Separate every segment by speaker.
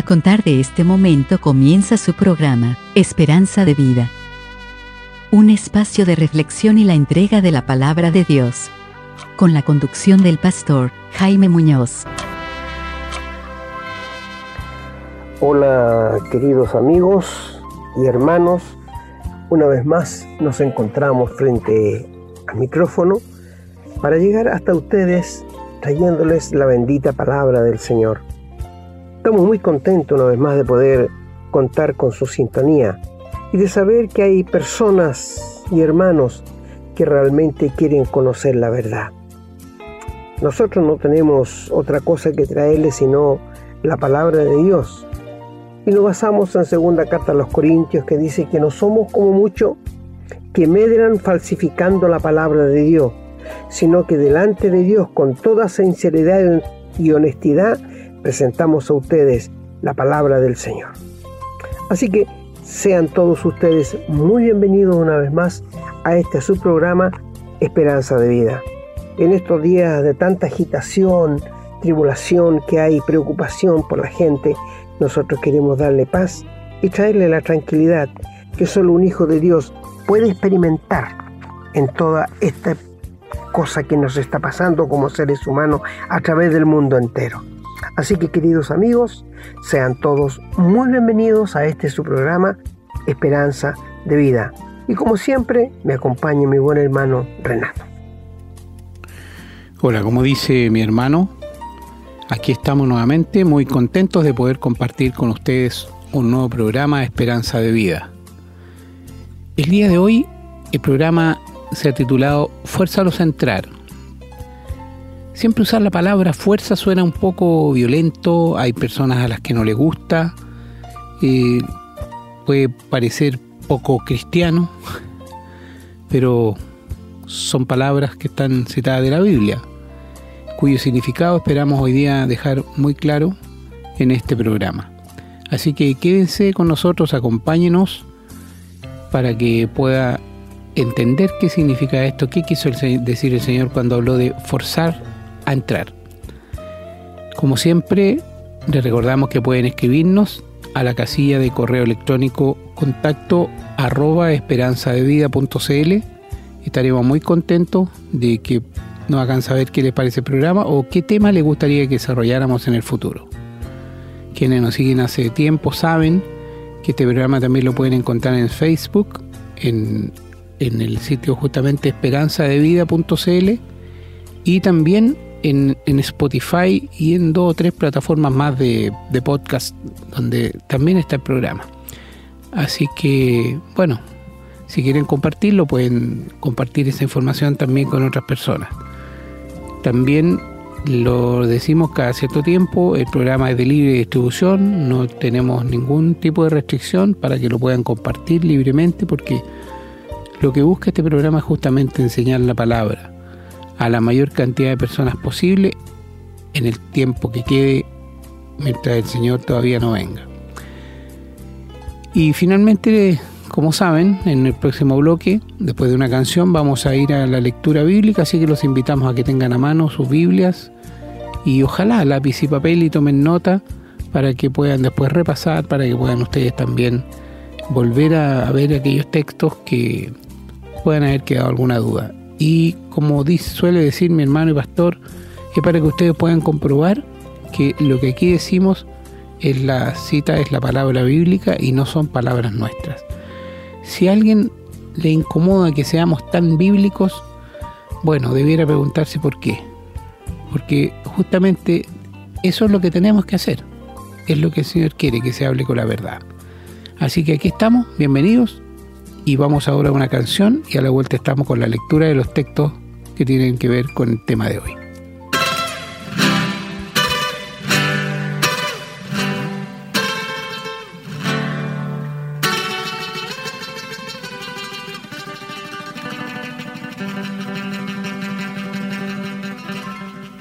Speaker 1: A contar de este momento comienza su programa, Esperanza de Vida. Un espacio de reflexión y la entrega de la palabra de Dios. Con la conducción del pastor Jaime Muñoz.
Speaker 2: Hola queridos amigos y hermanos, una vez más nos encontramos frente al micrófono para llegar hasta ustedes trayéndoles la bendita palabra del Señor. Estamos muy contentos una vez más de poder contar con su sintonía y de saber que hay personas y hermanos que realmente quieren conocer la verdad. Nosotros no tenemos otra cosa que traerles sino la palabra de Dios. Y nos basamos en segunda carta a los Corintios que dice que no somos como muchos que medran falsificando la palabra de Dios, sino que delante de Dios con toda sinceridad y honestidad presentamos a ustedes la palabra del Señor. Así que sean todos ustedes muy bienvenidos una vez más a este su programa Esperanza de Vida. En estos días de tanta agitación, tribulación que hay, preocupación por la gente, nosotros queremos darle paz y traerle la tranquilidad que solo un hijo de Dios puede experimentar en toda esta cosa que nos está pasando como seres humanos a través del mundo entero. Así que queridos amigos, sean todos muy bienvenidos a este su programa Esperanza de Vida. Y como siempre, me acompaña mi buen hermano Renato.
Speaker 3: Hola, como dice mi hermano, aquí estamos nuevamente muy contentos de poder compartir con ustedes un nuevo programa Esperanza de Vida. El día de hoy el programa se ha titulado Fuerza a lo centrar Siempre usar la palabra fuerza suena un poco violento, hay personas a las que no les gusta, eh, puede parecer poco cristiano, pero son palabras que están citadas de la Biblia, cuyo significado esperamos hoy día dejar muy claro en este programa. Así que quédense con nosotros, acompáñenos para que pueda entender qué significa esto, qué quiso decir el Señor cuando habló de forzar entrar. Como siempre, les recordamos que pueden escribirnos a la casilla de correo electrónico contacto arroba esperanzadevida.cl. Estaremos muy contentos de que nos hagan saber qué les parece el programa o qué tema les gustaría que desarrolláramos en el futuro. Quienes nos siguen hace tiempo saben que este programa también lo pueden encontrar en Facebook, en, en el sitio justamente esperanzadevida.cl y también en, Spotify y en dos o tres plataformas más de, podcast donde también está el programa. Así que, bueno, si quieren compartirlo, pueden compartir esa información también con otras personas. También lo decimos cada cierto tiempo, el programa es de libre distribución, no tenemos ningún tipo de restricción para que lo puedan compartir libremente porque lo que busca este programa es justamente enseñar la palabra a la mayor cantidad de personas posible en el tiempo que quede mientras el Señor todavía no venga. Y finalmente, como saben, en el próximo bloque, después de una canción, vamos a ir a la lectura bíblica, así que los invitamos a que tengan a mano sus Biblias y ojalá lápiz y papel y tomen nota para que puedan después repasar, para que puedan ustedes también volver a, ver aquellos textos que puedan haber quedado alguna duda y como suele decir mi hermano y pastor, es para que ustedes puedan comprobar que lo que aquí decimos es la cita, es la palabra bíblica y no son palabras nuestras. Si a alguien le incomoda que seamos tan bíblicos, bueno, debiera preguntarse por qué. Porque justamente eso es lo que tenemos que hacer. Es lo que el Señor quiere, que se hable con la verdad. Así que aquí estamos, bienvenidos y vamos ahora a una canción y a la vuelta estamos con la lectura de los textos que tienen que ver con el tema de hoy.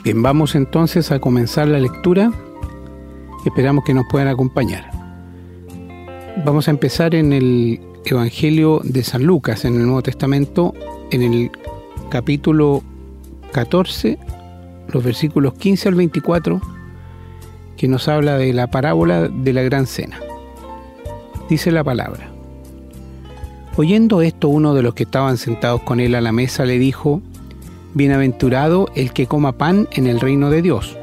Speaker 3: Bien, vamos entonces a comenzar la lectura. Esperamos que nos puedan acompañar. Vamos a empezar en el Evangelio de San Lucas en el Nuevo Testamento, en el capítulo 14, los versículos 15 al 24, que nos habla de la parábola de la gran cena. Dice la palabra. Oyendo esto, uno de los que estaban sentados con él a la mesa le dijo, Bienaventurado el que coma pan en el reino de Dios.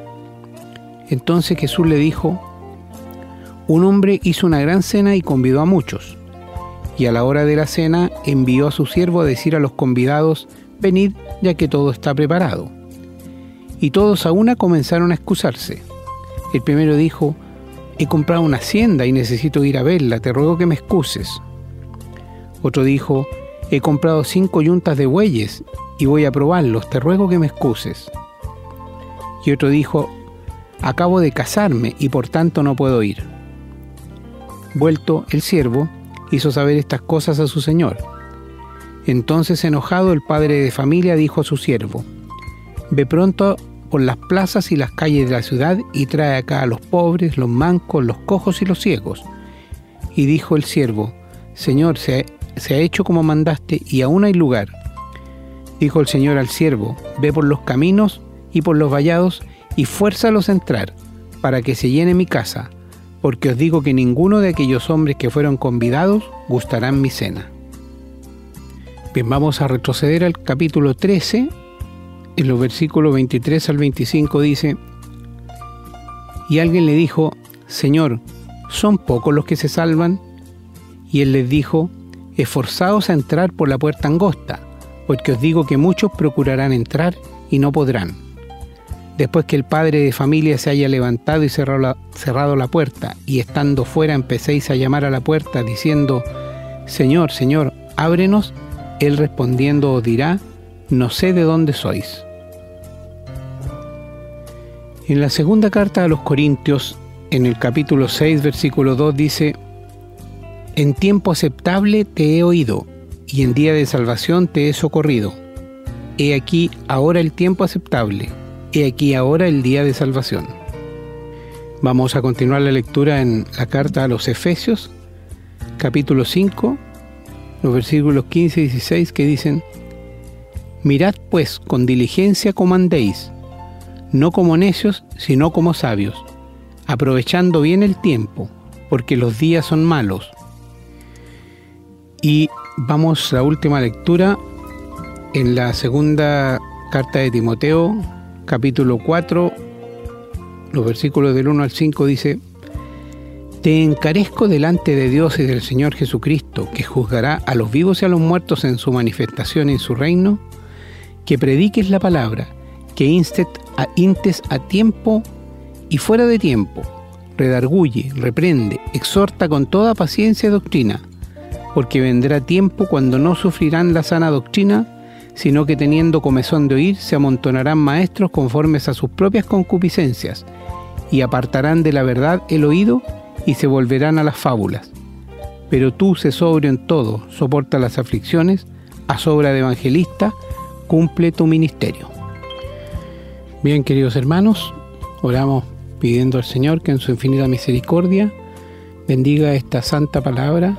Speaker 3: Entonces Jesús le dijo, Un hombre hizo una gran cena y convidó a muchos. Y a la hora de la cena envió a su siervo a decir a los convidados, Venid, ya que todo está preparado. Y todos a una comenzaron a excusarse. El primero dijo, He comprado una hacienda y necesito ir a verla, te ruego que me excuses. Otro dijo, he comprado cinco yuntas de bueyes y voy a probarlos, te ruego que me excuses. Y otro dijo, acabo de casarme y por tanto no puedo ir. Vuelto el siervo, hizo saber estas cosas a su señor. Entonces enojado el padre de familia dijo a su siervo, ve pronto por las plazas y las calles de la ciudad y trae acá a los pobres, los mancos, los cojos y los ciegos. Y dijo el siervo, Señor, se ha hecho como mandaste y aún hay lugar. Dijo el Señor al siervo, ve por los caminos y por los vallados y fuérzalos a entrar, para que se llene mi casa, porque os digo que ninguno de aquellos hombres que fueron convidados gustarán mi cena. Bien, vamos a retroceder al capítulo 13, en los versículos 23 al 25 dice, y alguien le dijo, Señor, ¿son pocos los que se salvan? Y él les dijo, esforzaos a entrar por la puerta angosta, porque os digo que muchos procurarán entrar y no podrán. Después que el padre de familia se haya levantado y cerrado la, puerta, y estando fuera empecéis a llamar a la puerta diciendo, Señor, Señor, ábrenos, él respondiendo os dirá, no sé de dónde sois. En la segunda carta a los Corintios, en el capítulo 6, versículo 2 dice, en tiempo aceptable te he oído, y en día de salvación te he socorrido. He aquí ahora el tiempo aceptable, he aquí ahora el día de salvación. Vamos a continuar la lectura en la carta a los Efesios, capítulo 5, los versículos 15 y 16 que dicen, Mirad pues con diligencia como andéis, no como necios, sino como sabios, aprovechando bien el tiempo, porque los días son malos. Y vamos a la última lectura en la segunda carta de Timoteo, capítulo 4, los versículos del 1 al 5 dice, Te encarezco delante de Dios y del Señor Jesucristo, que juzgará a los vivos y a los muertos en su manifestación en su reino, que prediques la palabra, que intes a tiempo y fuera de tiempo, redarguye, reprende, exhorta con toda paciencia y doctrina, porque vendrá tiempo cuando no sufrirán la sana doctrina, sino que teniendo comezón de oír, se amontonarán maestros conformes a sus propias concupiscencias, y apartarán de la verdad el oído y se volverán a las fábulas. Pero tú sé sobrio en todo, soporta las aflicciones, a sobra de evangelista, cumple tu ministerio. Bien, queridos hermanos, oramos pidiendo al Señor que en su infinita misericordia bendiga esta santa palabra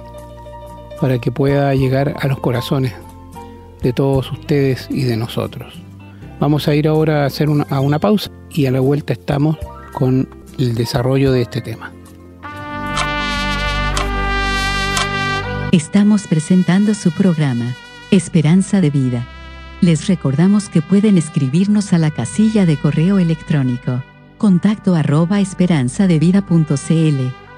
Speaker 3: para que pueda llegar a los corazones de todos ustedes y de nosotros. Vamos a ir ahora a hacer una, a una pausa y a la vuelta estamos con el desarrollo de este tema.
Speaker 1: Estamos presentando su programa, Esperanza de Vida. Les recordamos que pueden escribirnos a la casilla de correo electrónico, contacto arroba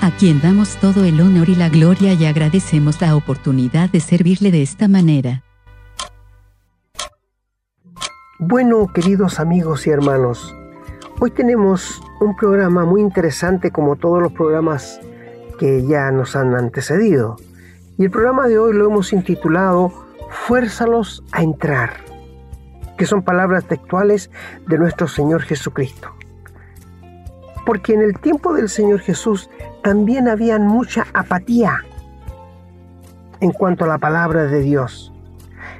Speaker 1: a quien damos todo el honor y la gloria y agradecemos la oportunidad de servirle de esta manera.
Speaker 2: Bueno, queridos amigos y hermanos, hoy tenemos un programa muy interesante como todos los programas que ya nos han antecedido. Y el programa de hoy lo hemos intitulado Fuérzalos a entrar, que son palabras textuales de nuestro Señor Jesucristo. Porque en el tiempo del Señor Jesús también había mucha apatía en cuanto a la palabra de Dios.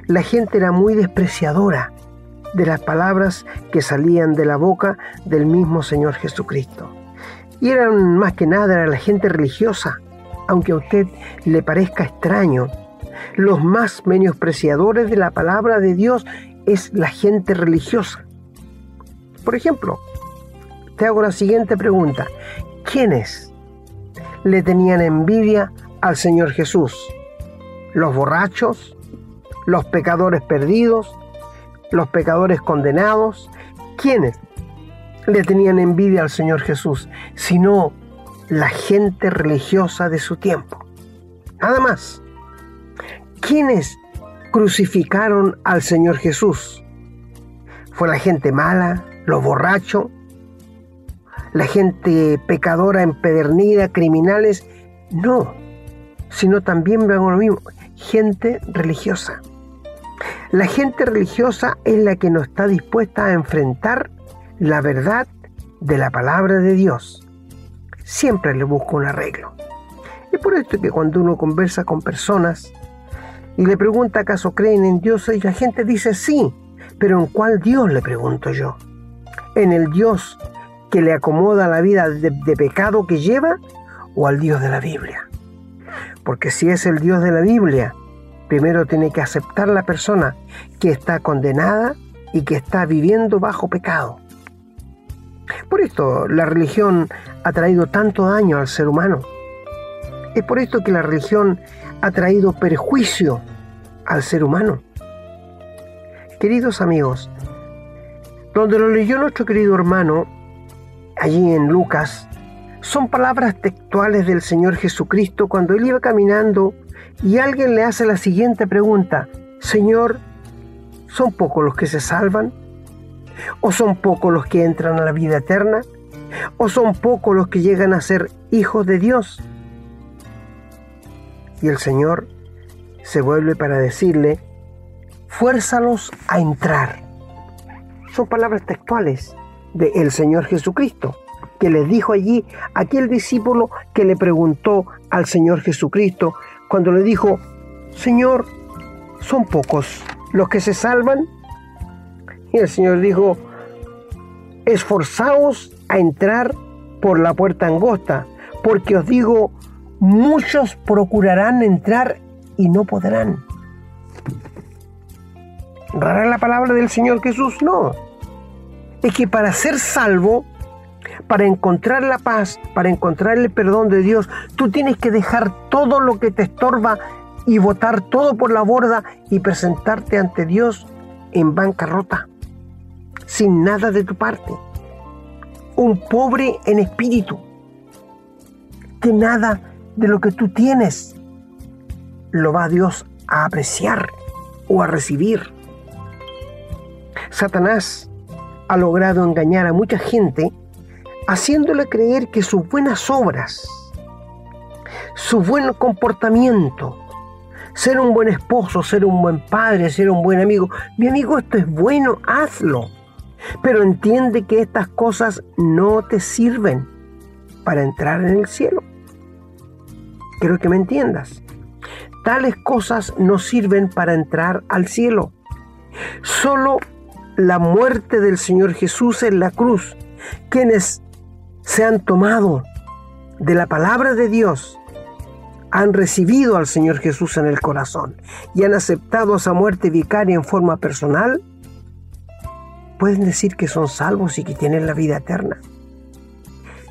Speaker 2: La gente era muy despreciadora de las palabras que salían de la boca del mismo Señor Jesucristo. Y eran más que nada era la gente religiosa, aunque a usted le parezca extraño. Los más menospreciadores de la palabra de Dios es la gente religiosa. Por ejemplo, te hago la siguiente pregunta. ¿Quiénes le tenían envidia al Señor Jesús? ¿Los borrachos? ¿Los pecadores perdidos? ¿Los pecadores condenados? ¿Quiénes le tenían envidia al Señor Jesús? Sino la gente religiosa de su tiempo. Nada más. ¿Quiénes crucificaron al Señor Jesús? ¿Fue la gente mala, los borrachos, la gente pecadora, empedernida, criminales? No, sino también vemos lo mismo, gente religiosa. La gente religiosa es la que no está dispuesta a enfrentar la verdad de la palabra de Dios siempre le busca un arreglo. Es por esto que cuando uno conversa con personas y le pregunta acaso creen en Dios, y la gente dice sí, pero ¿en cuál Dios le pregunto yo? ¿En el Dios que le acomoda la vida de, de pecado que lleva o al Dios de la Biblia? Porque si es el Dios de la Biblia, primero tiene que aceptar la persona que está condenada y que está viviendo bajo pecado. Por esto la religión ha traído tanto daño al ser humano. Es por esto que la religión ha traído perjuicio al ser humano. Queridos amigos, donde lo leyó nuestro querido hermano, allí en Lucas, son palabras textuales del Señor Jesucristo cuando él iba caminando y alguien le hace la siguiente pregunta, Señor, ¿son pocos los que se salvan? ¿O son pocos los que entran a la vida eterna? ¿O son pocos los que llegan a ser hijos de Dios? Y el Señor se vuelve para decirle, fuérzalos a entrar. Son palabras textuales del Señor Jesucristo, que les dijo allí aquel discípulo que le preguntó al Señor Jesucristo cuando le dijo, Señor, ¿son pocos los que se salvan? Y el Señor dijo, esforzaos a entrar por la puerta angosta, porque os digo, muchos procurarán entrar y no podrán. ¿Rara la palabra del Señor Jesús? No. Es que para ser salvo, para encontrar la paz, para encontrar el perdón de Dios, tú tienes que dejar todo lo que te estorba y botar todo por la borda y presentarte ante Dios en bancarrota sin nada de tu parte. Un pobre en espíritu, que nada de lo que tú tienes lo va Dios a apreciar o a recibir. Satanás ha logrado engañar a mucha gente haciéndole creer que sus buenas obras, su buen comportamiento, ser un buen esposo, ser un buen padre, ser un buen amigo, mi amigo, esto es bueno, hazlo. Pero entiende que estas cosas no te sirven para entrar en el cielo. Quiero que me entiendas. Tales cosas no sirven para entrar al cielo. Solo la muerte del Señor Jesús en la cruz, quienes se han tomado de la palabra de Dios, han recibido al Señor Jesús en el corazón y han aceptado esa muerte vicaria en forma personal, pueden decir que son salvos y que tienen la vida eterna.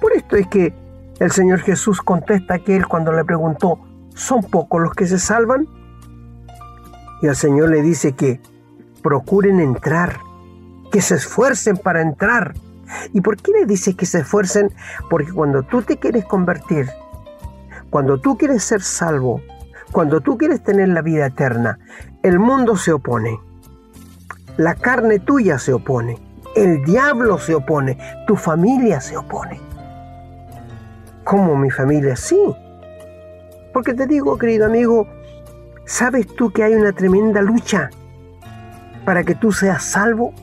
Speaker 2: Por esto es que el Señor Jesús contesta a aquel cuando le preguntó, ¿son pocos los que se salvan? Y el Señor le dice que procuren entrar, que se esfuercen para entrar. ¿Y por qué le dice que se esfuercen? Porque cuando tú te quieres convertir, cuando tú quieres ser salvo, cuando tú quieres tener la vida eterna, el mundo se opone la carne tuya se opone, el diablo se opone, tu familia se opone. ¿Cómo mi familia? Sí. Porque te digo, querido amigo, ¿sabes tú que hay una tremenda lucha para que tú seas salvo?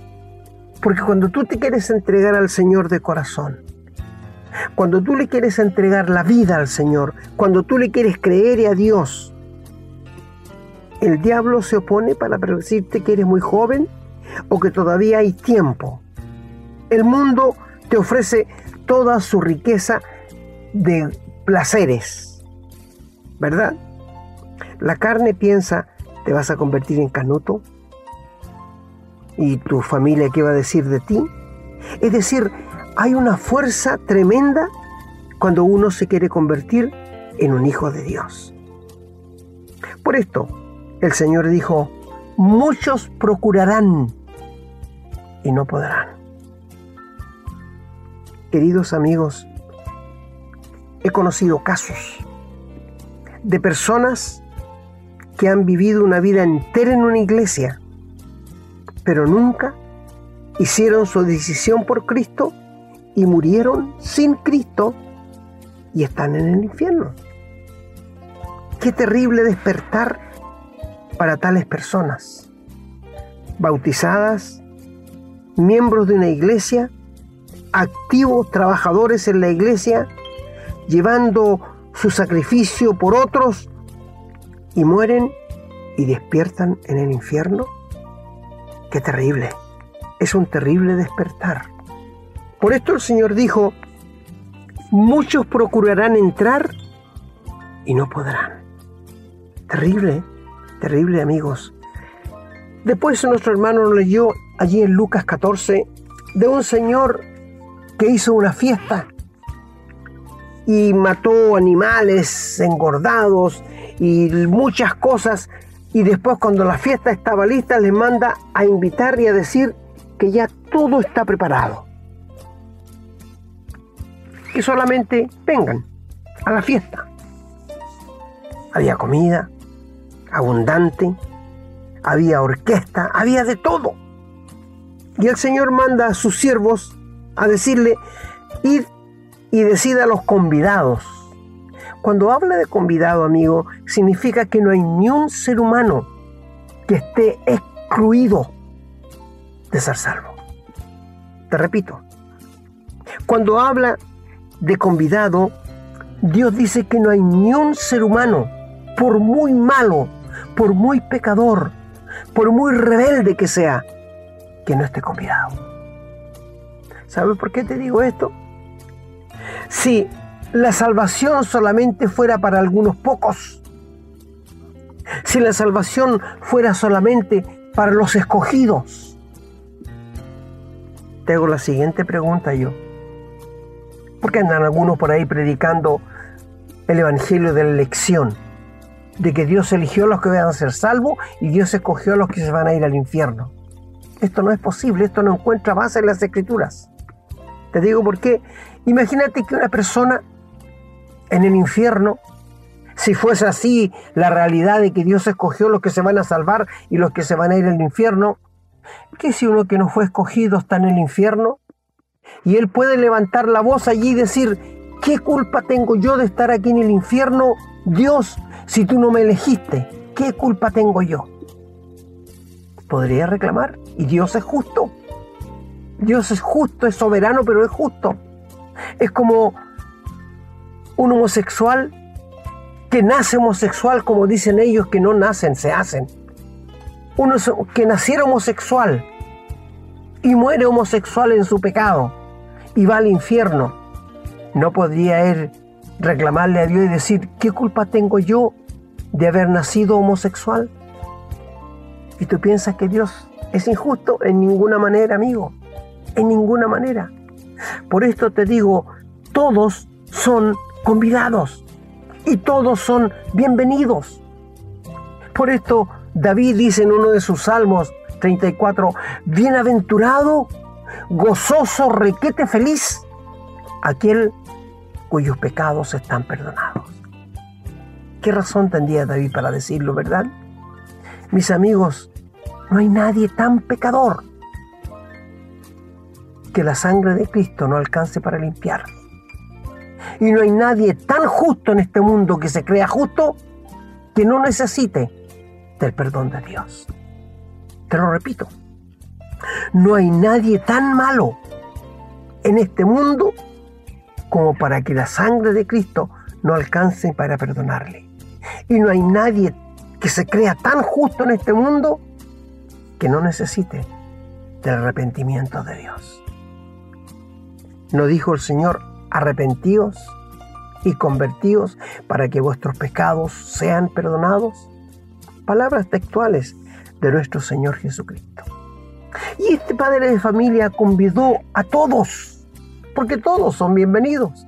Speaker 2: Porque cuando tú te quieres entregar al Señor de corazón, Cuando tú le quieres entregar la vida al Señor, cuando tú le quieres creer a Dios, el diablo se opone para decirte que eres muy joven o que todavía hay tiempo. El mundo te ofrece toda su riqueza de placeres, ¿verdad? La carne piensa, ¿te vas a convertir en canuto? ¿Y tu familia qué va a decir de ti? Es decir, hay una fuerza tremenda cuando uno se quiere convertir en un hijo de Dios. Por esto, el Señor dijo, muchos procurarán y no podrán. Queridos amigos, he conocido casos de personas que han vivido una vida entera en una iglesia, pero nunca hicieron su decisión por Cristo y murieron sin Cristo y están en el infierno. Qué terrible despertar para tales personas, bautizadas, miembros de una iglesia, activos trabajadores en la iglesia, llevando su sacrificio por otros y mueren y despiertan en el infierno. Qué terrible, es un terrible despertar. Por esto el Señor dijo, muchos procurarán entrar y no podrán. Terrible, terrible amigos. Después nuestro hermano leyó allí en Lucas 14 de un señor que hizo una fiesta y mató animales engordados y muchas cosas y después cuando la fiesta estaba lista le manda a invitar y a decir que ya todo está preparado que solamente vengan a la fiesta. Había comida abundante, había orquesta, había de todo. Y el Señor manda a sus siervos a decirle, id y decida a los convidados. Cuando habla de convidado, amigo, significa que no hay ni un ser humano que esté excluido de ser salvo. Te repito, cuando habla de convidado, Dios dice que no hay ni un ser humano, por muy malo, por muy pecador, por muy rebelde que sea, que no esté convidado. ¿Sabes por qué te digo esto? Si la salvación solamente fuera para algunos pocos, si la salvación fuera solamente para los escogidos, te hago la siguiente pregunta yo. Porque andan algunos por ahí predicando el evangelio de la elección, de que Dios eligió a los que van a ser salvos y Dios escogió a los que se van a ir al infierno. Esto no es posible, esto no encuentra base en las escrituras. Te digo por qué. Imagínate que una persona en el infierno, si fuese así la realidad de que Dios escogió los que se van a salvar y los que se van a ir al infierno, ¿qué si uno que no fue escogido está en el infierno? Y él puede levantar la voz allí y decir, ¿qué culpa tengo yo de estar aquí en el infierno? Dios, si tú no me elegiste, ¿qué culpa tengo yo? Podría reclamar. Y Dios es justo. Dios es justo, es soberano, pero es justo. Es como un homosexual que nace homosexual, como dicen ellos, que no nacen, se hacen. Uno que naciera homosexual y muere homosexual en su pecado y va al infierno, ¿no podría él reclamarle a Dios y decir, ¿qué culpa tengo yo de haber nacido homosexual? ¿Y tú piensas que Dios es injusto? En ninguna manera, amigo, en ninguna manera. Por esto te digo, todos son convidados y todos son bienvenidos. Por esto David dice en uno de sus salmos 34, bienaventurado gozoso, requete feliz, aquel cuyos pecados están perdonados. ¿Qué razón tendría David para decirlo, verdad? Mis amigos, no hay nadie tan pecador que la sangre de Cristo no alcance para limpiar. Y no hay nadie tan justo en este mundo que se crea justo que no necesite del perdón de Dios. Te lo repito, no hay nadie tan malo en este mundo como para que la sangre de Cristo no alcance para perdonarle. Y no hay nadie que se crea tan justo en este mundo que no necesite del arrepentimiento de Dios. ¿No dijo el Señor, arrepentíos y convertíos para que vuestros pecados sean perdonados? Palabras textuales de nuestro Señor Jesucristo. Y este padre de familia convidó a todos, porque todos son bienvenidos.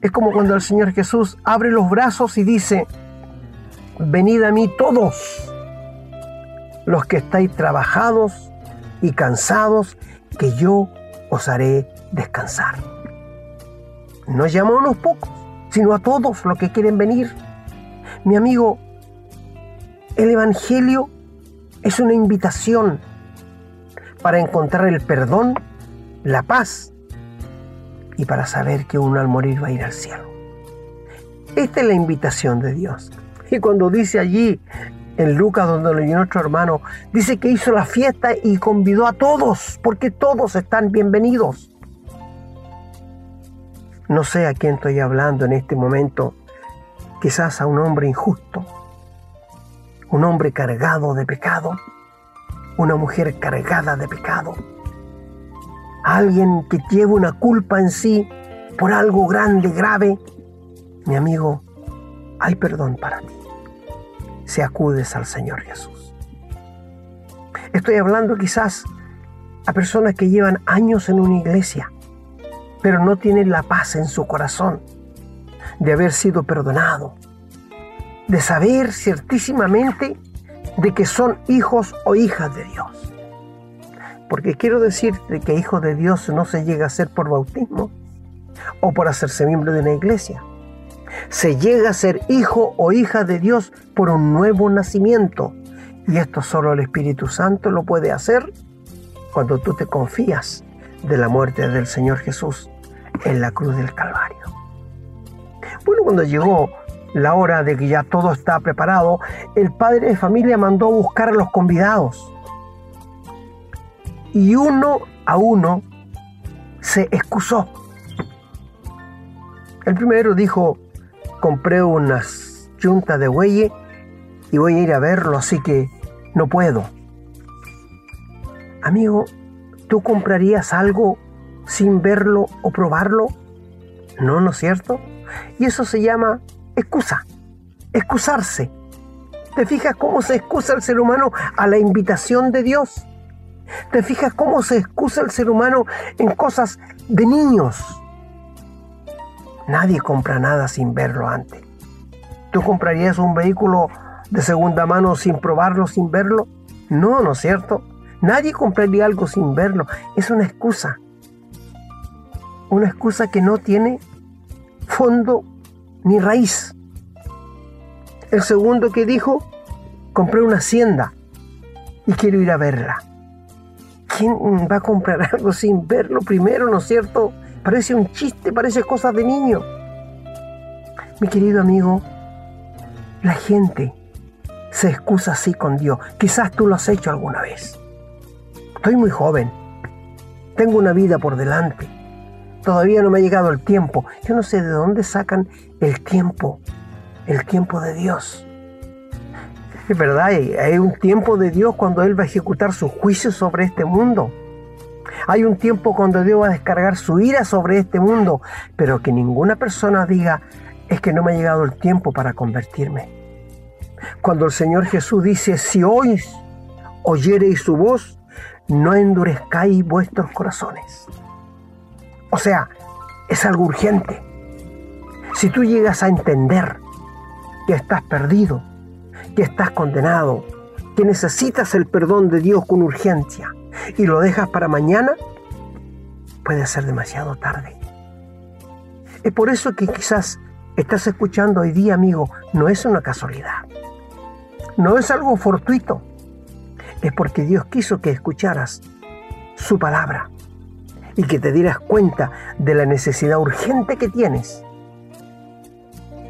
Speaker 2: Es como cuando el Señor Jesús abre los brazos y dice, venid a mí todos los que estáis trabajados y cansados, que yo os haré descansar. No llama a unos pocos, sino a todos los que quieren venir. Mi amigo, el Evangelio es una invitación para encontrar el perdón, la paz y para saber que uno al morir va a ir al cielo. Esta es la invitación de Dios. Y cuando dice allí en Lucas, donde lo nuestro hermano, dice que hizo la fiesta y convidó a todos, porque todos están bienvenidos. No sé a quién estoy hablando en este momento, quizás a un hombre injusto, un hombre cargado de pecado, una mujer cargada de pecado, alguien que lleva una culpa en sí por algo grande, grave. Mi amigo, hay perdón para ti. Si acudes al Señor Jesús. Estoy hablando quizás a personas que llevan años en una iglesia, pero no tienen la paz en su corazón de haber sido perdonado, de saber ciertísimamente de que son hijos o hijas de Dios. Porque quiero decirte que hijo de Dios no se llega a ser por bautismo o por hacerse miembro de una iglesia se llega a ser hijo o hija de Dios por un nuevo nacimiento. Y esto solo el Espíritu Santo lo puede hacer cuando tú te confías de la muerte del Señor Jesús en la cruz del Calvario. Bueno, cuando llegó la hora de que ya todo está preparado, el padre de familia mandó a buscar a los convidados. Y uno a uno se excusó. El primero dijo, compré unas yuntas de buey y voy a ir a verlo, así que no puedo. Amigo, ¿tú comprarías algo sin verlo o probarlo? No, ¿no es cierto? Y eso se llama excusa, excusarse. ¿Te fijas cómo se excusa el ser humano a la invitación de Dios? ¿Te fijas cómo se excusa el ser humano en cosas de niños? Nadie compra nada sin verlo antes. ¿Tú comprarías un vehículo de segunda mano sin probarlo, sin verlo? No, ¿no es cierto? Nadie compraría algo sin verlo. Es una excusa. Una excusa que no tiene fondo ni raíz. El segundo que dijo, compré una hacienda y quiero ir a verla. ¿Quién va a comprar algo sin verlo primero, no es cierto? Parece un chiste, parece cosas de niño. Mi querido amigo, la gente se excusa así con Dios. Quizás tú lo has hecho alguna vez. Estoy muy joven. Tengo una vida por delante. Todavía no me ha llegado el tiempo. Yo no sé de dónde sacan el tiempo. El tiempo de Dios. Es verdad, hay un tiempo de Dios cuando Él va a ejecutar su juicio sobre este mundo. Hay un tiempo cuando Dios va a descargar su ira sobre este mundo, pero que ninguna persona diga, es que no me ha llegado el tiempo para convertirme. Cuando el Señor Jesús dice, si oís, oyereis su voz, no endurezcáis vuestros corazones. O sea, es algo urgente. Si tú llegas a entender que estás perdido, que estás condenado, que necesitas el perdón de Dios con urgencia, y lo dejas para mañana, puede ser demasiado tarde. Es por eso que quizás estás escuchando hoy día, amigo, no es una casualidad. No es algo fortuito. Es porque Dios quiso que escucharas su palabra y que te dieras cuenta de la necesidad urgente que tienes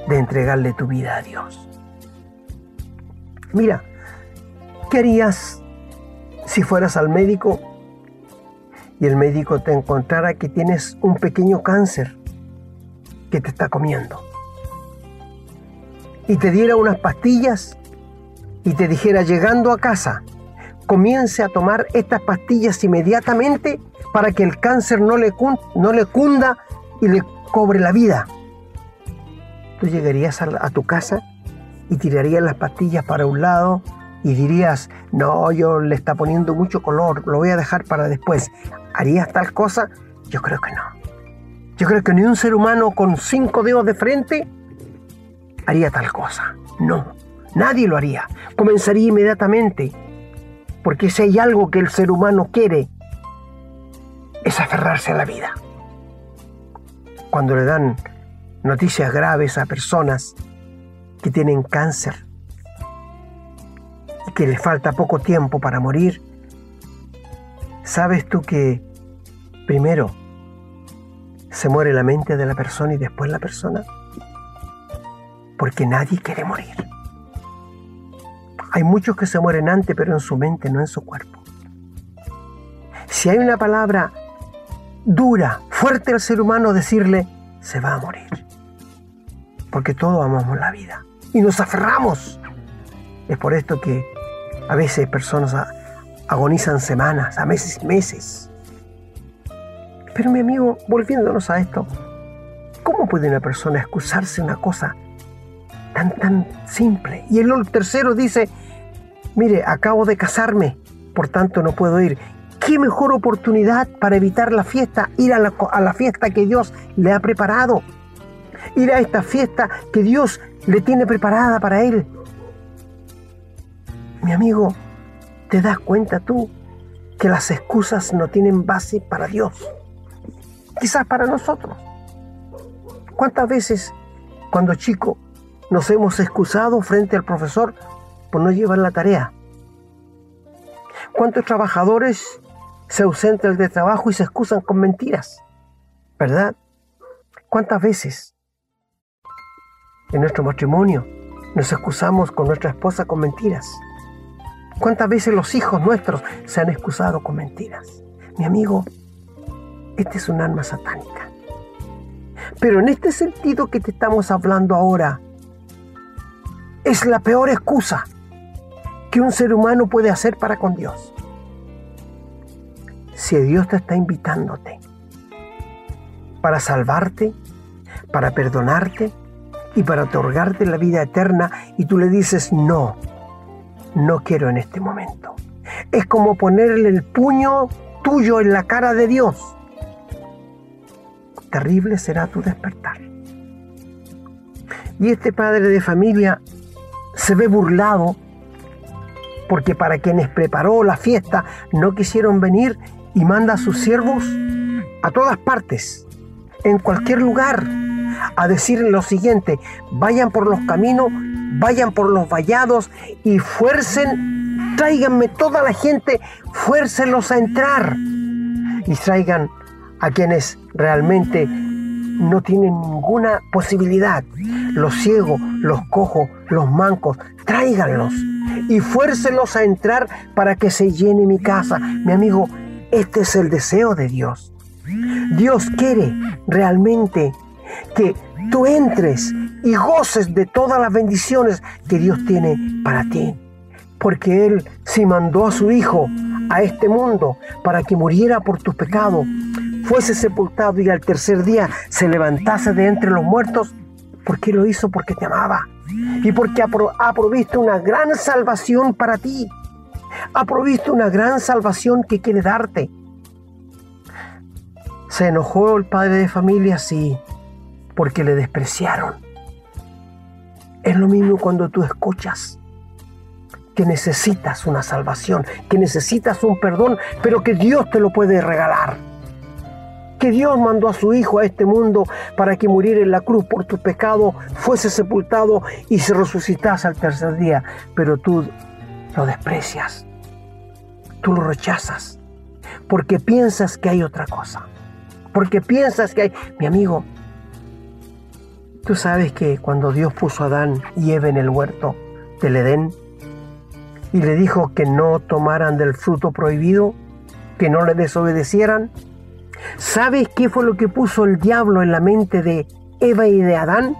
Speaker 2: de entregarle tu vida a Dios. Mira, ¿qué harías si fueras al médico y el médico te encontrara que tienes un pequeño cáncer que te está comiendo y te diera unas pastillas y te dijera llegando a casa, comience a tomar estas pastillas inmediatamente para que el cáncer no le, no le cunda y le cobre la vida. Tú llegarías a, tu casa y tirarías las pastillas para un lado y dirías, no, yo le está poniendo mucho color, lo voy a dejar para después. ¿Harías tal cosa? Yo creo que no. Yo creo que ni un ser humano con cinco dedos de frente haría tal cosa. No, nadie lo haría. Comenzaría inmediatamente. Porque si hay algo que el ser humano quiere, es aferrarse a la vida. Cuando le dan noticias graves a personas que tienen cáncer, que le falta poco tiempo para morir, ¿sabes tú que primero se muere la mente de la persona y después la persona? Porque nadie quiere morir. Hay muchos que se mueren antes, pero en su mente, no en su cuerpo. Si hay una palabra dura, fuerte al ser humano, decirle, se va a morir. Porque todos amamos la vida y nos aferramos. Es por esto que a veces personas agonizan semanas, a meses y meses. Pero mi amigo, volviéndonos a esto, ¿cómo puede una persona excusarse una cosa tan, tan simple? Y el tercero dice, mire, acabo de casarme, por tanto no puedo ir. ¿Qué mejor oportunidad para evitar la fiesta? Ir a la, a la fiesta que Dios le ha preparado. Ir a esta fiesta que Dios le tiene preparada para él. Mi amigo, ¿te das cuenta tú que las excusas no tienen base para Dios? Quizás para nosotros. ¿Cuántas veces cuando chico nos hemos excusado frente al profesor por no llevar la tarea? ¿Cuántos trabajadores se ausentan de trabajo y se excusan con mentiras? ¿Verdad? ¿Cuántas veces en nuestro matrimonio nos excusamos con nuestra esposa con mentiras? ¿Cuántas veces los hijos nuestros se han excusado con mentiras? Mi amigo, este es un alma satánica. Pero en este sentido que te estamos hablando ahora, es la peor excusa que un ser humano puede hacer para con Dios. Si Dios te está invitándote para salvarte, para perdonarte y para otorgarte la vida eterna y tú le dices no, no quiero en este momento. Es como ponerle el puño tuyo en la cara de Dios. Terrible será tu despertar. Y este padre de familia se ve burlado porque para quienes preparó la fiesta no quisieron venir y manda a sus siervos a todas partes, en cualquier lugar, a decirle lo siguiente, vayan por los caminos vayan por los vallados y fuercen, tráiganme toda la gente, fuércenlos a entrar y traigan a quienes realmente no tienen ninguna posibilidad. Los ciegos, los cojos, los mancos, tráiganlos y fuércenlos a entrar para que se llene mi casa. Mi amigo, este es el deseo de Dios. Dios quiere realmente que tú entres y goces de todas las bendiciones que Dios tiene para ti. Porque Él si mandó a su Hijo a este mundo para que muriera por tus pecados, fuese sepultado y al tercer día se levantase de entre los muertos, ¿por qué lo hizo? Porque te amaba. Y porque ha provisto una gran salvación para ti. Ha provisto una gran salvación que quiere darte. ¿Se enojó el padre de familia? Sí porque le despreciaron. Es lo mismo cuando tú escuchas que necesitas una salvación, que necesitas un perdón, pero que Dios te lo puede regalar. Que Dios mandó a su Hijo a este mundo para que muriera en la cruz por tu pecado, fuese sepultado y se resucitase al tercer día, pero tú lo desprecias, tú lo rechazas, porque piensas que hay otra cosa, porque piensas que hay, mi amigo, Tú sabes que cuando Dios puso a Adán y Eva en el huerto del Edén y le dijo que no tomaran del fruto prohibido, que no le desobedecieran, ¿sabes qué fue lo que puso el diablo en la mente de Eva y de Adán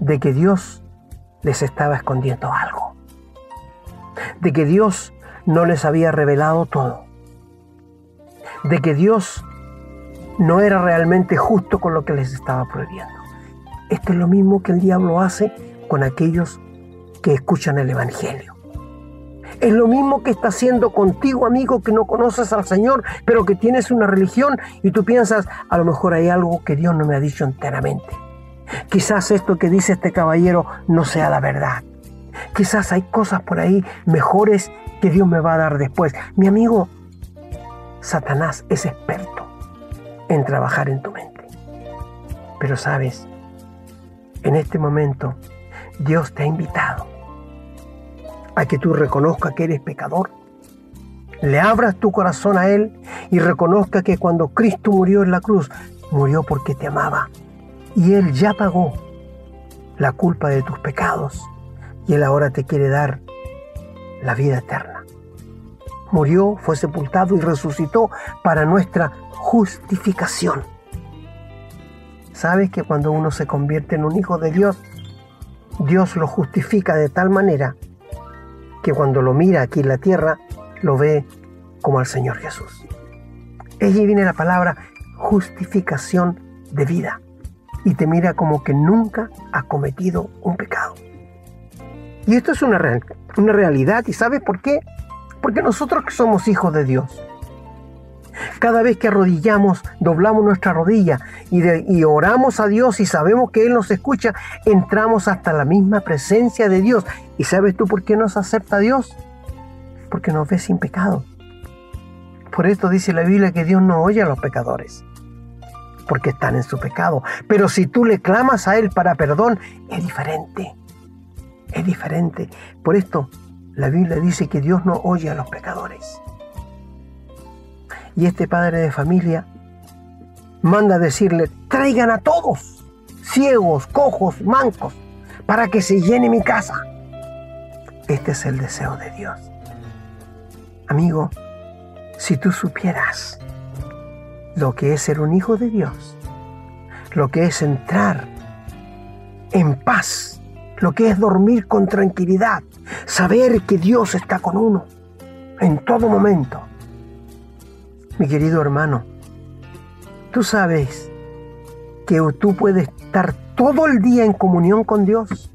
Speaker 2: de que Dios les estaba escondiendo algo, de que Dios no les había revelado todo, de que Dios no era realmente justo con lo que les estaba prohibiendo. Esto es lo mismo que el diablo hace con aquellos que escuchan el Evangelio. Es lo mismo que está haciendo contigo, amigo, que no conoces al Señor, pero que tienes una religión y tú piensas, a lo mejor hay algo que Dios no me ha dicho enteramente. Quizás esto que dice este caballero no sea la verdad. Quizás hay cosas por ahí mejores que Dios me va a dar después. Mi amigo, Satanás es experto en trabajar en tu mente. Pero sabes, en este momento Dios te ha invitado a que tú reconozcas que eres pecador, le abras tu corazón a Él y reconozca que cuando Cristo murió en la cruz, murió porque te amaba y Él ya pagó la culpa de tus pecados y Él ahora te quiere dar la vida eterna. Murió, fue sepultado y resucitó para nuestra justificación. ¿Sabes que cuando uno se convierte en un hijo de Dios, Dios lo justifica de tal manera que cuando lo mira aquí en la tierra, lo ve como al Señor Jesús. Allí viene la palabra justificación de vida y te mira como que nunca has cometido un pecado. Y esto es una, una realidad. ¿Y sabes por qué? Porque nosotros que somos hijos de Dios, cada vez que arrodillamos, doblamos nuestra rodilla y, y, oramos a Dios y sabemos que Él nos escucha, entramos hasta la misma presencia de Dios. ¿Y sabes tú por qué nos acepta Dios? Porque nos ve sin pecado. Por esto dice la Biblia que Dios no oye a los pecadores porque están en su pecado. Pero si tú le clamas a Él para perdón, es diferente. Es diferente. Por esto la Biblia dice que Dios no oye a los pecadores. Y este padre de familia manda decirle, traigan a todos, ciegos, cojos, mancos, para que se llene mi casa. Este es el deseo de Dios. Amigo, si tú supieras lo que es ser un hijo de Dios, lo que es entrar en paz, lo que es dormir con tranquilidad, saber que Dios está con uno en todo momento. Mi querido hermano, tú sabes que tú puedes estar todo el día en comunión con Dios.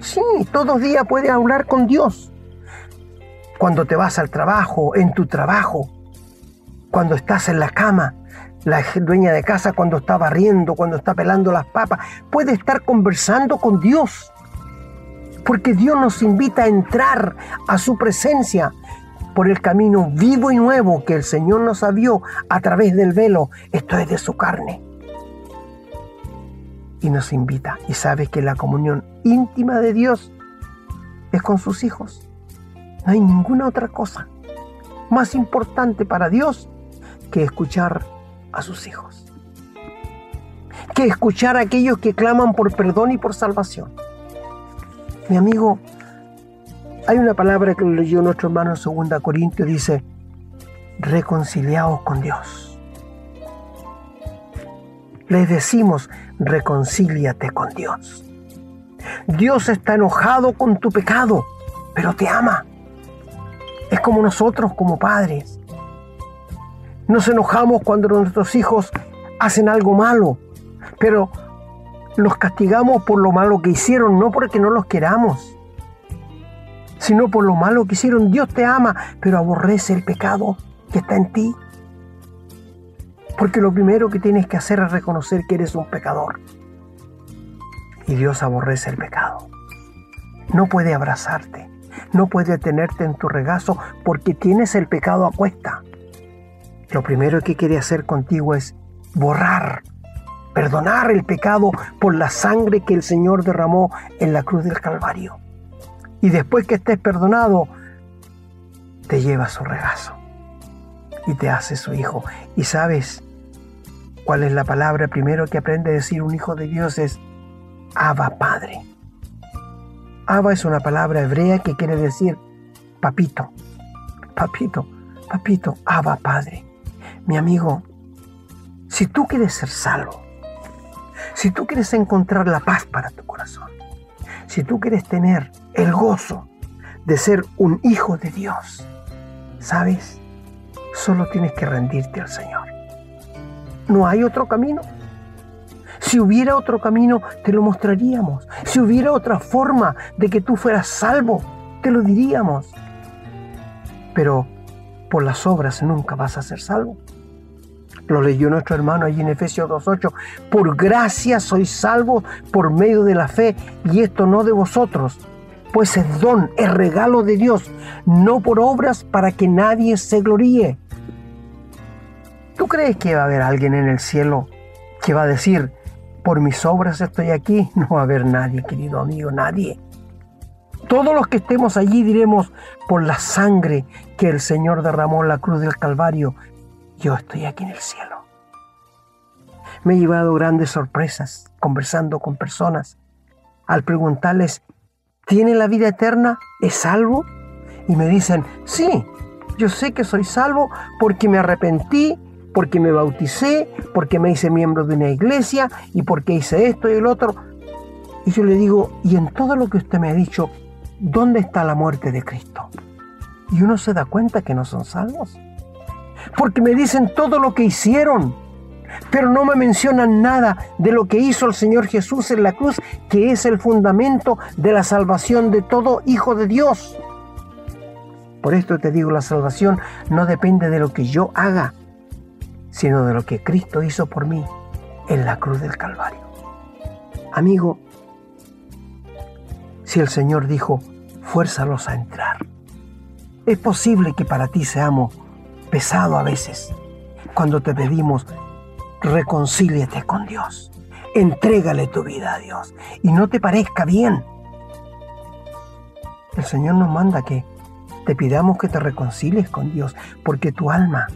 Speaker 2: Sí, todo el día puedes hablar con Dios. Cuando te vas al trabajo, en tu trabajo, cuando estás en la cama, la dueña de casa cuando está barriendo, cuando está pelando las papas, puede estar conversando con Dios. Porque Dios nos invita a entrar a su presencia por el camino vivo y nuevo que el Señor nos abrió a través del velo. Esto es de su carne. Y nos invita. Y sabe que la comunión íntima de Dios es con sus hijos. No hay ninguna otra cosa más importante para Dios que escuchar a sus hijos. Que escuchar a aquellos que claman por perdón y por salvación. Mi amigo, hay una palabra que leyó nuestro hermano en 2 Corintios, dice, reconciliaos con Dios. Les decimos, reconcíliate con Dios. Dios está enojado con tu pecado, pero te ama. Es como nosotros como padres. Nos enojamos cuando nuestros hijos hacen algo malo, pero los castigamos por lo malo que hicieron, no porque no los queramos, sino por lo malo que hicieron. Dios te ama, pero aborrece el pecado que está en ti. Porque lo primero que tienes que hacer es reconocer que eres un pecador. Y Dios aborrece el pecado. No puede abrazarte, no puede tenerte en tu regazo porque tienes el pecado a cuesta lo primero que quiere hacer contigo es borrar, perdonar el pecado por la sangre que el Señor derramó en la cruz del Calvario. Y después que estés perdonado, te lleva a su regazo y te hace su hijo. Y sabes cuál es la palabra primero que aprende a decir un hijo de Dios es Abba Padre. Abba es una palabra hebrea que quiere decir papito, papito, papito, Abba Padre. Mi amigo, si tú quieres ser salvo, Si tú quieres encontrar la paz para tu corazón, si tú quieres tener el gozo de ser un hijo de Dios, ¿sabes? Solo tienes que rendirte al Señor. No hay otro camino. Si hubiera otro camino, te lo mostraríamos. Si hubiera otra forma de que tú fueras salvo, te lo diríamos. Pero por las obras nunca vas a ser salvo. Lo leyó nuestro hermano allí en Efesios 2.8. Por gracia sois salvos por medio de la fe, y esto no de vosotros, pues es don, es regalo de Dios, no por obras para que nadie se gloríe. ¿Tú crees que va a haber alguien en el cielo que va a decir, por mis obras estoy aquí? No va a haber nadie, querido amigo, nadie. Todos los que estemos allí diremos, por la sangre que el Señor derramó en la cruz del Calvario, yo estoy aquí en el cielo. Me he llevado grandes sorpresas conversando con personas al preguntarles, ¿tiene la vida eterna? ¿Es salvo? Y me dicen, sí, yo sé que soy salvo porque me arrepentí, porque me bauticé, porque me hice miembro de una iglesia y porque hice esto y el otro. Y yo le digo, y en todo lo que usted me ha dicho, ¿dónde está la muerte de Cristo? Y uno se da cuenta que no son salvos porque me dicen todo lo que hicieron, pero no me mencionan nada de lo que hizo el Señor Jesús en la cruz, que es el fundamento de la salvación de todo hijo de Dios. Por esto te digo, la salvación no depende de lo que yo haga, sino de lo que Cristo hizo por mí en la cruz del Calvario. Amigo, si el Señor dijo, fuérzalos a entrar, es posible que para ti seamos pesado a veces cuando te pedimos reconcíliate con Dios. Entrégale tu vida a Dios y no te parezca bien. El Señor nos manda que te pidamos que te reconcilies con Dios porque tu alma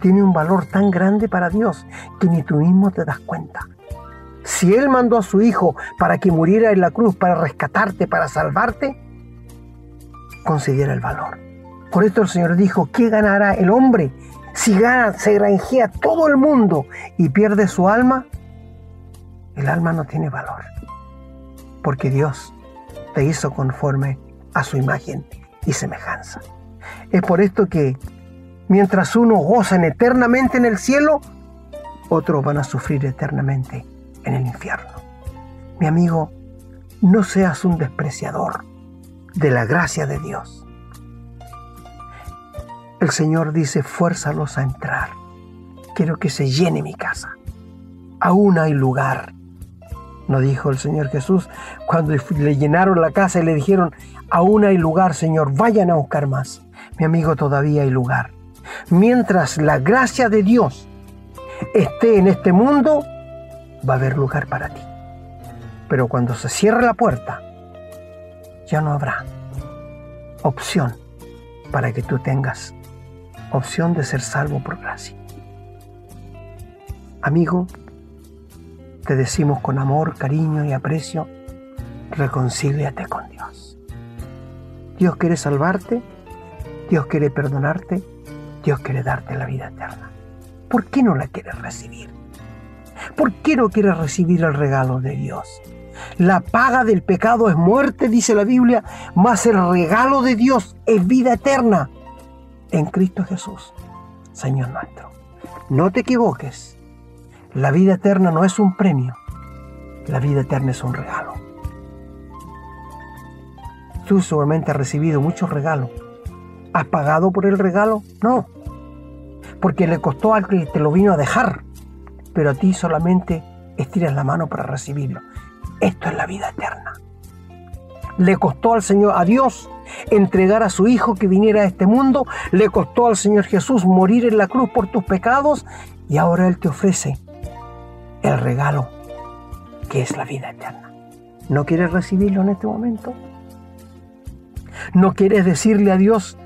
Speaker 2: tiene un valor tan grande para Dios que ni tú mismo te das cuenta. Si Él mandó a su Hijo para que muriera en la cruz, para rescatarte, para salvarte, considera el valor. Por esto el Señor dijo, ¿qué ganará el hombre si gana, se granjea todo el mundo y pierde su alma? El alma no tiene valor, porque Dios te hizo conforme a su imagen y semejanza. Es por esto que mientras unos gozan eternamente en el cielo, otros van a sufrir eternamente en el infierno. Mi amigo, no seas un despreciador de la gracia de Dios. El Señor dice, fuérzalos a entrar. Quiero que se llene mi casa. Aún hay lugar. No dijo el Señor Jesús cuando le llenaron la casa y le dijeron, aún hay lugar, Señor, vayan a buscar más. Mi amigo, todavía hay lugar. Mientras la gracia de Dios esté en este mundo, va a haber lugar para ti. Pero cuando se cierre la puerta, ya no habrá opción para que tú tengas opción de ser salvo por gracia. Amigo, te decimos con amor, cariño y aprecio, reconcíliate con Dios. Dios quiere salvarte, Dios quiere perdonarte, Dios quiere darte la vida eterna. ¿Por qué no la quieres recibir? ¿Por qué no quieres recibir el regalo de Dios? La paga del pecado es muerte, dice la Biblia, mas el regalo de Dios es vida eterna en Cristo Jesús, Señor nuestro. No te equivoques, la vida eterna no es un premio, la vida eterna es un regalo. Tú seguramente has recibido muchos regalos. ¿Has pagado por el regalo? No, porque le costó al que te lo vino a dejar, pero a ti solamente estiras la mano para recibirlo. Esto es la vida eterna. Le costó al Señor, a Dios, entregar a su Hijo que viniera a este mundo, le costó al Señor Jesús morir en la cruz por tus pecados y ahora Él te ofrece el regalo que es la vida eterna. ¿No quieres recibirlo en este momento? ¿No quieres decirle a Dios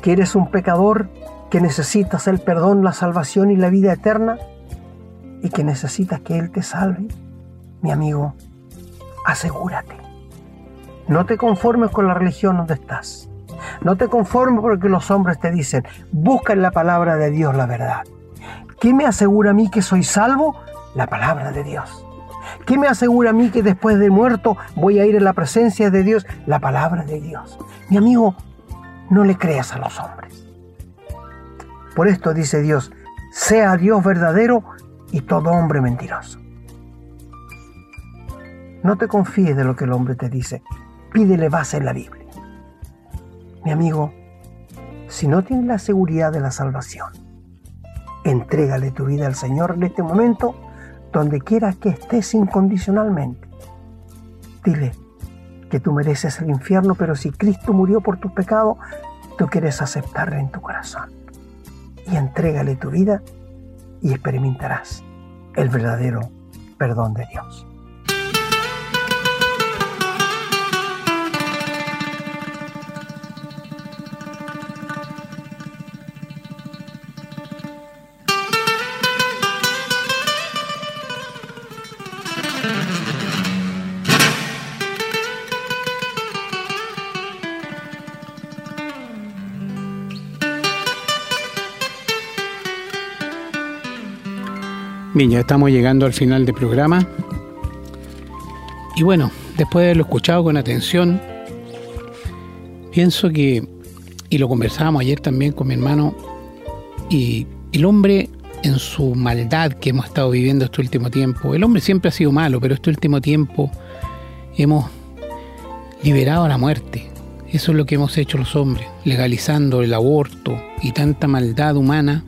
Speaker 2: que eres un pecador, que necesitas el perdón, la salvación y la vida eterna? Y que necesitas que Él te salve. Mi amigo, asegúrate no te conformes con la religión donde estás. No te conformes porque los hombres te dicen, busca en la palabra de Dios la verdad. ¿Qué me asegura a mí que soy salvo? La palabra de Dios. ¿Qué me asegura a mí que después de muerto voy a ir en la presencia de Dios? La palabra de Dios. Mi amigo, no le creas a los hombres. Por esto dice Dios, sea Dios verdadero y todo hombre mentiroso. No te confíes de lo que el hombre te dice. Pídele base en la Biblia. Mi amigo, si no tienes la seguridad de la salvación, entrégale tu vida al Señor en este momento, donde quieras que estés incondicionalmente. Dile que tú mereces el infierno, pero si Cristo murió por tus pecados, tú quieres aceptarle en tu corazón. Y entrégale tu vida y experimentarás el verdadero perdón de Dios.
Speaker 3: Bien, ya estamos llegando al final del programa. Y bueno, después de haberlo escuchado con atención, pienso que, y lo conversábamos ayer también con mi hermano, y el hombre en su maldad que hemos estado viviendo este último tiempo, el hombre siempre ha sido malo, pero este último tiempo hemos liberado la muerte. Eso es lo que hemos hecho los hombres, legalizando el aborto y tanta maldad humana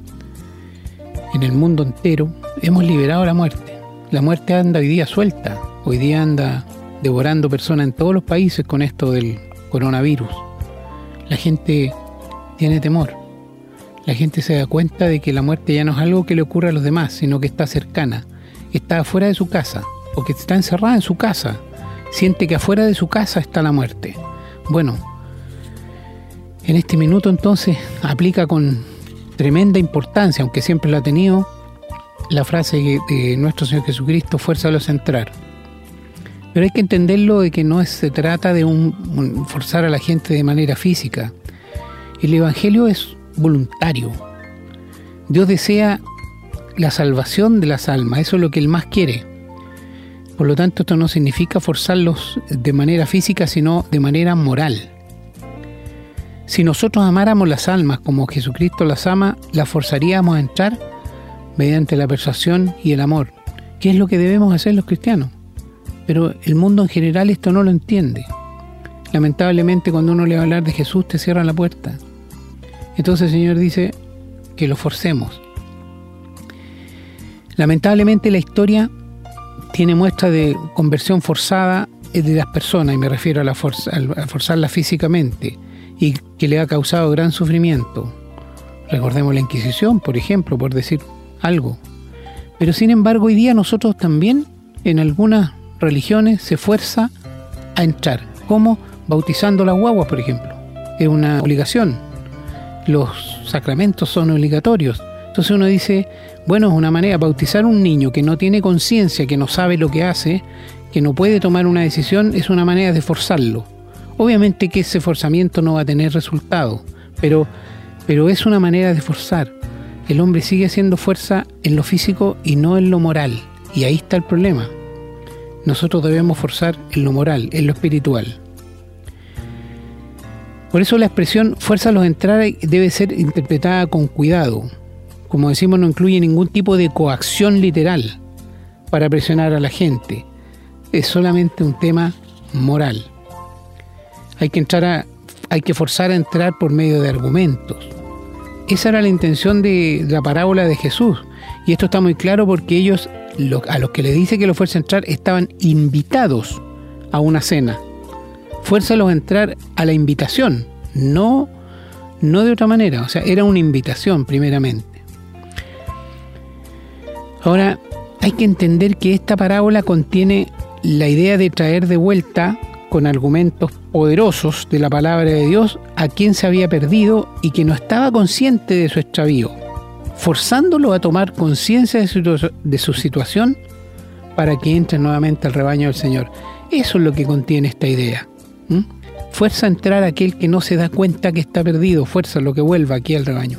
Speaker 3: en el mundo entero hemos liberado la muerte. La muerte anda hoy día suelta, hoy día anda devorando personas en todos los países con esto del coronavirus. La gente tiene temor. La gente se da cuenta de que la muerte ya no es algo que le ocurre a los demás, sino que está cercana. Está afuera de su casa, o que está encerrada en su casa. Siente que afuera de su casa está la muerte. Bueno, en este minuto entonces aplica con tremenda importancia, aunque siempre lo ha tenido, la frase de nuestro Señor Jesucristo, fuerza a entrar. Pero hay que entenderlo de que no se trata de un, forzar a la gente de manera física. El Evangelio es voluntario. Dios desea la salvación de las almas, eso es lo que Él más quiere. Por lo tanto, esto no significa forzarlos de manera física, sino de manera moral. Si nosotros amáramos las almas como Jesucristo las ama, las forzaríamos a entrar mediante la persuasión y el amor, que es lo que debemos hacer los cristianos. Pero el mundo en general esto no lo entiende. Lamentablemente cuando uno le va a hablar de Jesús te cierra la puerta. Entonces el Señor dice que lo forcemos. Lamentablemente la historia tiene muestra de conversión forzada de las personas, y me refiero a, la a forzarla físicamente, y que le ha causado gran sufrimiento. Recordemos la Inquisición, por ejemplo, por decir algo. Pero sin embargo, hoy día nosotros también, en algunas religiones, se fuerza a entrar, como bautizando las guaguas, por ejemplo. Es una obligación. Los sacramentos son obligatorios. Entonces uno dice, bueno, es una manera, bautizar un niño que no tiene conciencia, que no sabe lo que hace, que no puede tomar una decisión, es una manera de forzarlo. Obviamente que ese forzamiento no va a tener resultado, pero, pero es una manera de forzar el hombre sigue haciendo fuerza en lo físico y no en lo moral. Y ahí está el problema. Nosotros debemos forzar en lo moral, en lo espiritual. Por eso la expresión fuerza a los entrar debe ser interpretada con cuidado. Como decimos, no incluye ningún tipo de coacción literal para presionar a la gente. Es solamente un tema moral. Hay que entrar a, hay que forzar a entrar por medio de argumentos. Esa era la intención de la parábola de Jesús. Y esto está muy claro porque ellos, a los que le dice que lo fuerza a entrar, estaban invitados a una cena. Fuérzalos a entrar a la invitación, no, no de otra manera. O sea, era una invitación primeramente. Ahora, hay que entender que esta parábola contiene la idea de traer de vuelta con argumentos poderosos de la palabra de Dios a quien se había perdido y que no estaba consciente de su extravío, forzándolo a tomar conciencia de, su, situación para que entre nuevamente al rebaño del Señor. Eso es lo que contiene esta idea. Fuerza a entrar a aquel que no se da cuenta que está perdido, fuerza lo que vuelva aquí al rebaño,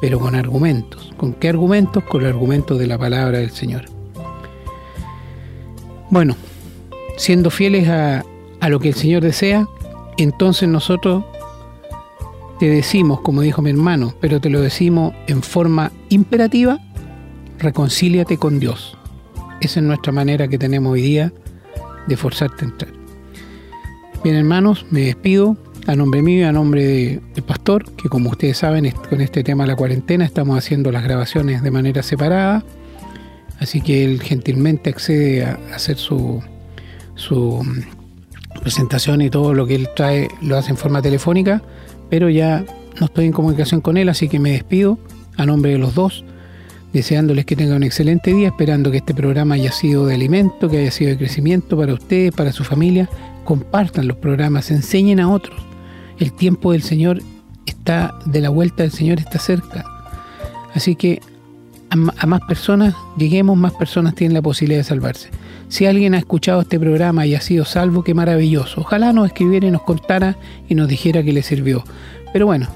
Speaker 3: pero con argumentos. ¿Con qué argumentos? Con el argumento de la palabra del Señor. Bueno, siendo fieles a, a lo que el Señor desea, entonces nosotros te decimos, como dijo mi hermano, pero te lo decimos en forma imperativa, reconcíliate con Dios. Esa es nuestra manera que tenemos hoy día de forzarte a entrar. Bien hermanos, me despido a nombre mío y a nombre del pastor, que como ustedes saben, con este tema de la cuarentena estamos haciendo las grabaciones de manera separada, así que él gentilmente accede a hacer su, su presentación y todo lo que él trae lo hace en forma telefónica, pero ya no estoy en comunicación con él, así que me despido a nombre de los dos, deseándoles que tengan un excelente día, esperando que este programa haya sido de alimento, que haya sido de crecimiento para ustedes, para su familia. Compartan los programas, enseñen a otros. El tiempo del Señor está, de la vuelta del Señor está cerca. Así que a, más personas, lleguemos, más personas tienen la posibilidad de salvarse. Si alguien ha escuchado este programa y ha sido salvo, qué maravilloso. Ojalá nos escribiera y nos contara y nos dijera que le sirvió. Pero bueno,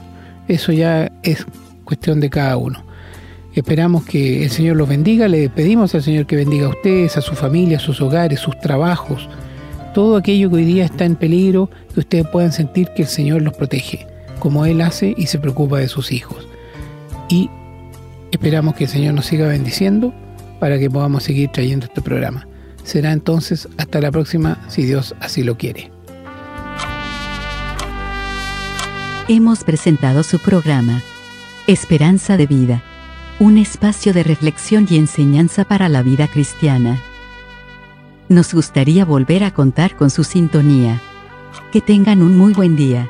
Speaker 3: eso ya es cuestión de cada uno. Esperamos que el Señor los bendiga. Le pedimos al Señor que bendiga a ustedes, a su familia, a sus hogares, sus trabajos, todo aquello que hoy día está en peligro, que ustedes puedan sentir que el Señor los protege, como Él hace y se preocupa de sus hijos. Y esperamos que el Señor nos siga bendiciendo para que podamos seguir trayendo este programa. Será entonces hasta la próxima, si Dios así lo quiere.
Speaker 1: Hemos presentado su programa, Esperanza de Vida, un espacio de reflexión y enseñanza para la vida cristiana. Nos gustaría volver a contar con su sintonía. Que tengan un muy buen día.